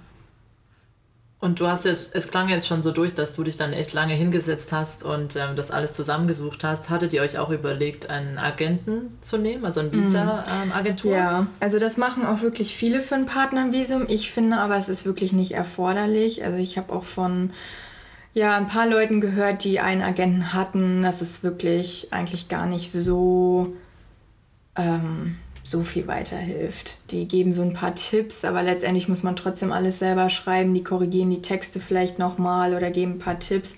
Und du hast jetzt, es klang jetzt schon so durch, dass du dich dann echt lange hingesetzt hast und ähm, das alles zusammengesucht hast. Hattet ihr euch auch überlegt, einen Agenten zu nehmen, also eine mhm. Visa-Agentur? Ähm, ja, also das machen auch wirklich viele für ein Partnervisum. Ich finde aber, es ist wirklich nicht erforderlich. Also ich habe auch von ja, ein paar Leuten gehört, die einen Agenten hatten. Das ist wirklich eigentlich gar nicht so. Ähm, so viel weiterhilft. Die geben so ein paar Tipps, aber letztendlich muss man trotzdem alles selber schreiben. Die korrigieren die Texte vielleicht nochmal oder geben ein paar Tipps.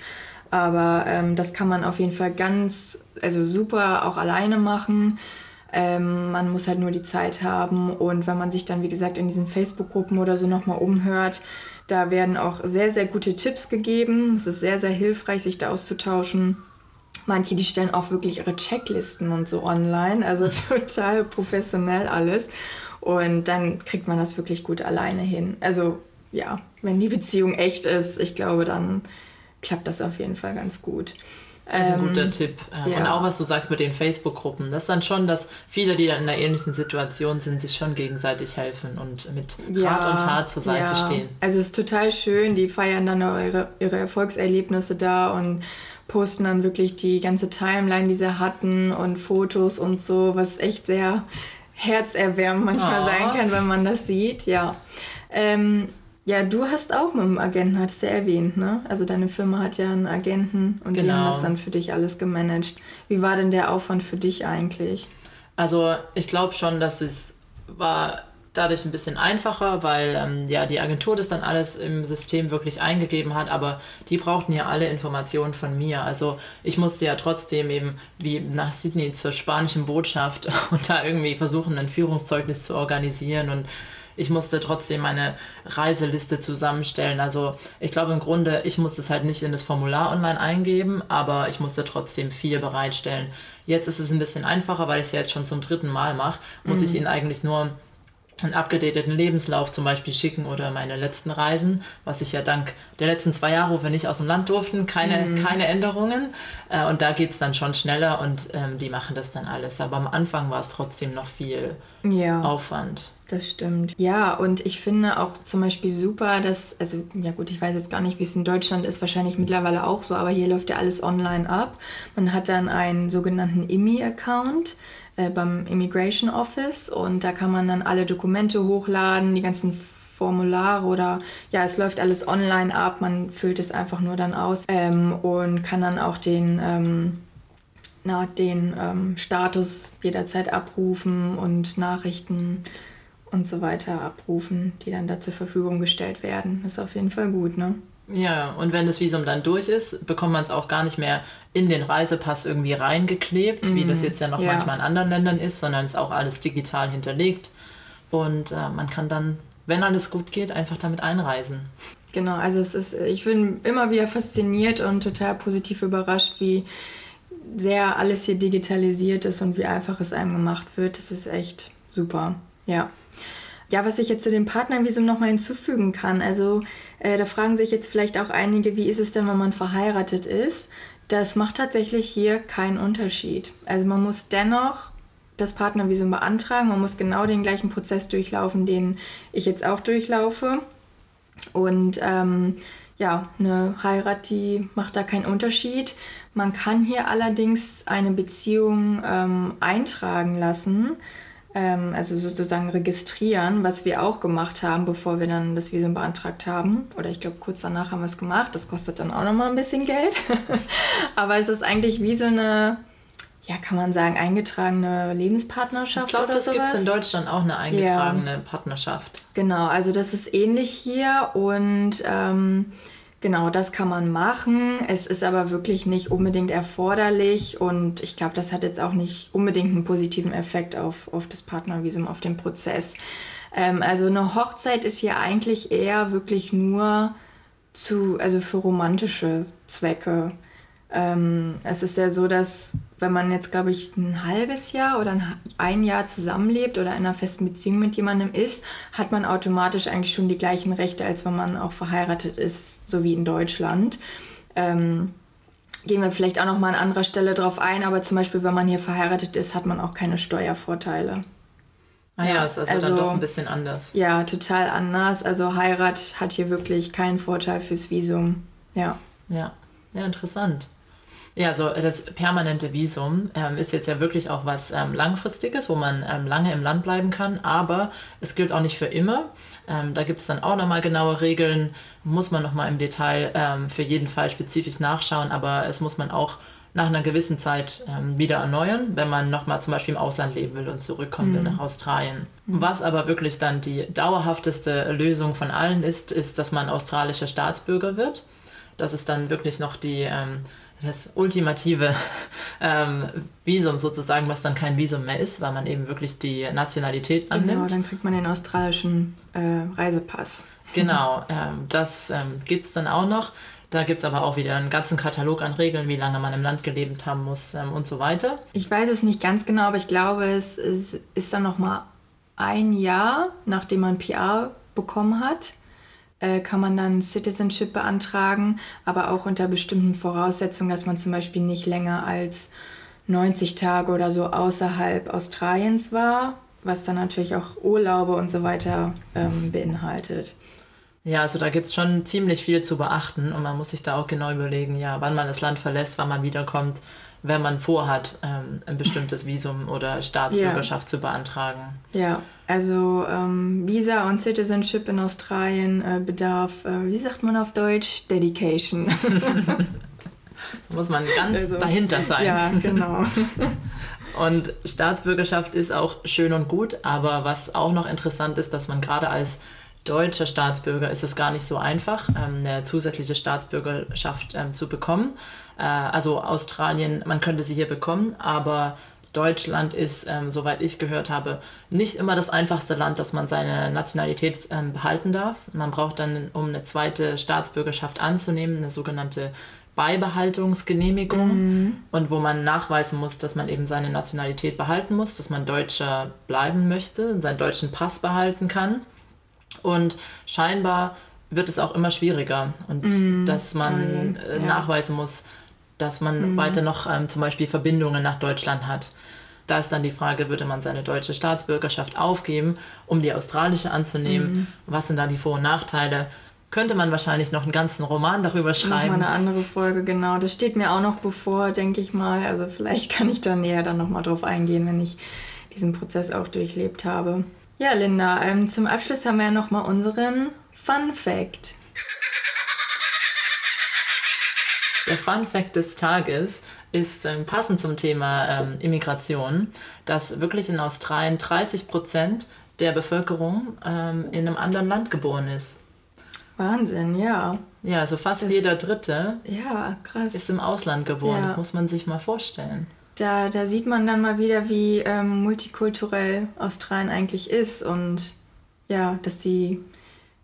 Aber ähm, das kann man auf jeden Fall ganz, also super auch alleine machen. Ähm, man muss halt nur die Zeit haben. Und wenn man sich dann, wie gesagt, in diesen Facebook-Gruppen oder so nochmal umhört, da werden auch sehr, sehr gute Tipps gegeben. Es ist sehr, sehr hilfreich, sich da auszutauschen. Manche, die stellen auch wirklich ihre Checklisten und so online, also total professionell alles. Und dann kriegt man das wirklich gut alleine hin. Also ja, wenn die Beziehung echt ist, ich glaube, dann klappt das auf jeden Fall ganz gut. Das ist ein ähm, guter Tipp. Ähm, ja. Und auch was du sagst mit den Facebook-Gruppen. Das ist dann schon, dass viele, die dann in einer ähnlichen Situation sind, sich schon gegenseitig helfen und mit Rat ja, und Tat zur Seite ja. stehen. Also es ist total schön, die feiern dann ihre, ihre Erfolgserlebnisse da und posten dann wirklich die ganze Timeline, die sie hatten und Fotos und so, was echt sehr herzerwärmend manchmal oh. sein kann, wenn man das sieht. Ja. Ähm, ja, du hast auch mit einem Agenten, hattest du ja erwähnt, ne? Also deine Firma hat ja einen Agenten und genau. die haben genau. das dann für dich alles gemanagt. Wie war denn der Aufwand für dich eigentlich? Also ich glaube schon, dass es war dadurch ein bisschen einfacher, weil ähm, ja die Agentur das dann alles im System wirklich eingegeben hat, aber die brauchten ja alle Informationen von mir. Also ich musste ja trotzdem eben wie nach Sydney zur spanischen Botschaft und da irgendwie versuchen, ein Führungszeugnis zu organisieren und ich musste trotzdem meine Reiseliste zusammenstellen. Also ich glaube im Grunde, ich musste es halt nicht in das Formular online eingeben, aber ich musste trotzdem viel bereitstellen. Jetzt ist es ein bisschen einfacher, weil ich es ja jetzt schon zum dritten Mal mache, muss mhm. ich Ihnen eigentlich nur einen abgedateten Lebenslauf zum Beispiel schicken oder meine letzten Reisen, was ich ja dank der letzten zwei Jahre, wo wir nicht aus dem Land durften, keine, mhm. keine Änderungen. Äh, und da geht es dann schon schneller und ähm, die machen das dann alles. Aber am Anfang war es trotzdem noch viel ja. Aufwand. Das stimmt. Ja, und ich finde auch zum Beispiel super, dass, also ja gut, ich weiß jetzt gar nicht, wie es in Deutschland ist, wahrscheinlich mittlerweile auch so, aber hier läuft ja alles online ab. Man hat dann einen sogenannten IMI-Account äh, beim Immigration Office und da kann man dann alle Dokumente hochladen, die ganzen Formulare oder ja, es läuft alles online ab, man füllt es einfach nur dann aus ähm, und kann dann auch den, ähm, na, den ähm, Status jederzeit abrufen und Nachrichten und so weiter abrufen, die dann da zur Verfügung gestellt werden. Ist auf jeden Fall gut, ne? Ja, und wenn das Visum dann durch ist, bekommt man es auch gar nicht mehr in den Reisepass irgendwie reingeklebt, mm, wie das mhm. jetzt ja noch ja. manchmal in anderen Ländern ist, sondern ist auch alles digital hinterlegt. Und äh, man kann dann, wenn alles gut geht, einfach damit einreisen. Genau, also es ist, ich bin immer wieder fasziniert und total positiv überrascht, wie sehr alles hier digitalisiert ist und wie einfach es einem gemacht wird. Das ist echt super. Ja. Ja, was ich jetzt zu dem Partnervisum nochmal hinzufügen kann, also äh, da fragen sich jetzt vielleicht auch einige, wie ist es denn, wenn man verheiratet ist? Das macht tatsächlich hier keinen Unterschied. Also man muss dennoch das Partnervisum beantragen, man muss genau den gleichen Prozess durchlaufen, den ich jetzt auch durchlaufe. Und ähm, ja, eine Heirat, die macht da keinen Unterschied. Man kann hier allerdings eine Beziehung ähm, eintragen lassen ähm, also sozusagen registrieren, was wir auch gemacht haben, bevor wir dann das Visum beantragt haben. Oder ich glaube, kurz danach haben wir es gemacht. Das kostet dann auch nochmal ein bisschen Geld. Aber es ist eigentlich wie so eine, ja, kann man sagen, eingetragene Lebenspartnerschaft. Ich glaube, das gibt es in Deutschland auch eine eingetragene ja. Partnerschaft. Genau, also das ist ähnlich hier und ähm, Genau, das kann man machen. Es ist aber wirklich nicht unbedingt erforderlich und ich glaube, das hat jetzt auch nicht unbedingt einen positiven Effekt auf, auf das Partnervisum, auf den Prozess. Ähm, also eine Hochzeit ist hier eigentlich eher wirklich nur zu, also für romantische Zwecke. Ähm, es ist ja so, dass wenn man jetzt, glaube ich, ein halbes Jahr oder ein Jahr zusammenlebt oder in einer festen Beziehung mit jemandem ist, hat man automatisch eigentlich schon die gleichen Rechte, als wenn man auch verheiratet ist, so wie in Deutschland. Ähm, gehen wir vielleicht auch noch mal an anderer Stelle drauf ein, aber zum Beispiel, wenn man hier verheiratet ist, hat man auch keine Steuervorteile. Ah ja, ist also, also dann doch ein bisschen anders. Ja, total anders. Also Heirat hat hier wirklich keinen Vorteil fürs Visum. Ja. Ja, ja, interessant. Ja, also das permanente Visum ähm, ist jetzt ja wirklich auch was ähm, Langfristiges, wo man ähm, lange im Land bleiben kann, aber es gilt auch nicht für immer. Ähm, da gibt es dann auch nochmal genaue Regeln, muss man nochmal im Detail ähm, für jeden Fall spezifisch nachschauen, aber es muss man auch nach einer gewissen Zeit ähm, wieder erneuern, wenn man nochmal zum Beispiel im Ausland leben will und zurückkommen mhm. will nach Australien. Mhm. Was aber wirklich dann die dauerhafteste Lösung von allen ist, ist, dass man australischer Staatsbürger wird. Das ist dann wirklich noch die ähm, das ultimative ähm, Visum sozusagen, was dann kein Visum mehr ist, weil man eben wirklich die Nationalität genau, annimmt. Genau, dann kriegt man den australischen äh, Reisepass. Genau, ähm, das ähm, gibt es dann auch noch. Da gibt es aber auch wieder einen ganzen Katalog an Regeln, wie lange man im Land gelebt haben muss ähm, und so weiter. Ich weiß es nicht ganz genau, aber ich glaube, es ist, ist dann noch mal ein Jahr, nachdem man PR bekommen hat äh, kann man dann Citizenship beantragen, aber auch unter bestimmten Voraussetzungen, dass man zum Beispiel nicht länger als 90 Tage oder so außerhalb Australiens war, was dann natürlich auch Urlaube und so weiter ähm, beinhaltet. Ja, also da gibt es schon ziemlich viel zu beachten und man muss sich da auch genau überlegen, ja, wann man das Land verlässt, wann man wiederkommt wenn man vorhat, ähm, ein bestimmtes Visum oder Staatsbürgerschaft ja. zu beantragen. Ja, also ähm, Visa und Citizenship in Australien äh, bedarf, äh, wie sagt man auf Deutsch, Dedication. da muss man ganz also, dahinter sein. Ja, genau. Und Staatsbürgerschaft ist auch schön und gut, aber was auch noch interessant ist, dass man gerade als deutscher Staatsbürger ist es gar nicht so einfach, ähm, eine zusätzliche Staatsbürgerschaft ähm, zu bekommen. Äh, also Australien, man könnte sie hier bekommen, aber Deutschland ist, ähm, soweit ich gehört habe, nicht immer das einfachste Land, dass man seine Nationalität behalten darf. Man braucht dann, um eine zweite Staatsbürgerschaft anzunehmen, eine sogenannte Beibehaltungsgenehmigung mhm. und wo man nachweisen muss, dass man eben seine Nationalität behalten muss, dass man Deutscher bleiben möchte und seinen deutschen Pass behalten kann. Und scheinbar wird es auch immer schwieriger und mhm. dass man äh, ja. nachweisen muss, dass man mhm. weiter noch ähm, zum Beispiel Verbindungen nach Deutschland hat. Da ist dann die Frage, würde man seine deutsche Staatsbürgerschaft aufgeben, um die australische anzunehmen? Mhm. Was sind da die Vor- und Nachteile? Könnte man wahrscheinlich noch einen ganzen Roman darüber schreiben. Nochmal eine andere Folge, genau. Das steht mir auch noch bevor, denke ich mal. Also vielleicht kann ich da näher dann nochmal drauf eingehen, wenn ich diesen Prozess auch durchlebt habe. Ja, Linda, ähm, zum Abschluss haben wir ja nochmal unseren Fun Fact. Der Fun Fact des Tages ist ähm, passend zum Thema ähm, Immigration, dass wirklich in Australien 30 Prozent der Bevölkerung ähm, in einem anderen Land geboren ist. Wahnsinn, ja. Ja, also fast das, jeder Dritte ja, krass. ist im Ausland geboren. Ja. Das muss man sich mal vorstellen. Da, da sieht man dann mal wieder, wie ähm, multikulturell Australien eigentlich ist und ja, dass die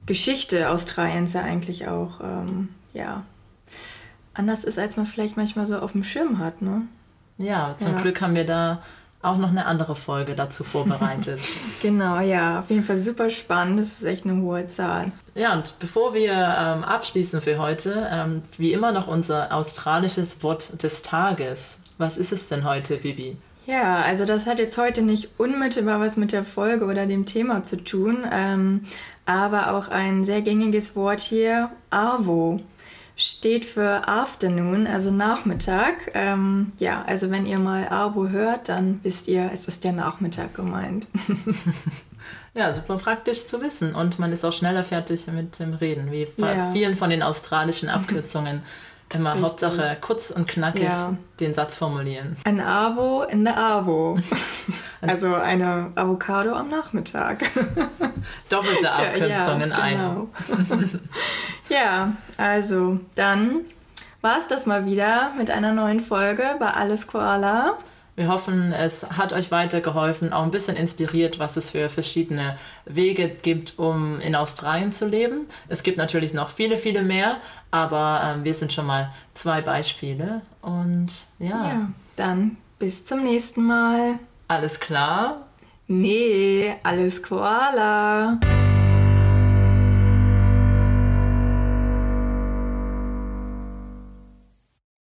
Geschichte Australiens ja eigentlich auch ähm, ja, anders ist, als man vielleicht manchmal so auf dem Schirm hat, ne? Ja, zum ja. Glück haben wir da auch noch eine andere Folge dazu vorbereitet. genau, ja, auf jeden Fall super spannend. Das ist echt eine hohe Zahl. Ja, und bevor wir ähm, abschließen für heute, ähm, wie immer noch unser australisches Wort des Tages. Was ist es denn heute, Bibi? Ja, also das hat jetzt heute nicht unmittelbar was mit der Folge oder dem Thema zu tun, ähm, aber auch ein sehr gängiges Wort hier, Arvo steht für Afternoon, also Nachmittag. Ähm, ja, also wenn ihr mal Arbo hört, dann wisst ihr, es ist der Nachmittag gemeint. ja, super praktisch zu wissen. Und man ist auch schneller fertig mit dem Reden, wie bei ja. vielen von den australischen Abkürzungen. Immer Richtig. Hauptsache kurz und knackig ja. den Satz formulieren. Ein Avo in der Avo. also eine Avocado am Nachmittag. Doppelte Abkürzung ja, in einer. Genau. ja, also dann war es das mal wieder mit einer neuen Folge bei Alles Koala. Wir hoffen, es hat euch weitergeholfen, auch ein bisschen inspiriert, was es für verschiedene Wege gibt, um in Australien zu leben. Es gibt natürlich noch viele, viele mehr, aber ähm, wir sind schon mal zwei Beispiele. Und ja. ja. Dann bis zum nächsten Mal. Alles klar? Nee, alles Koala.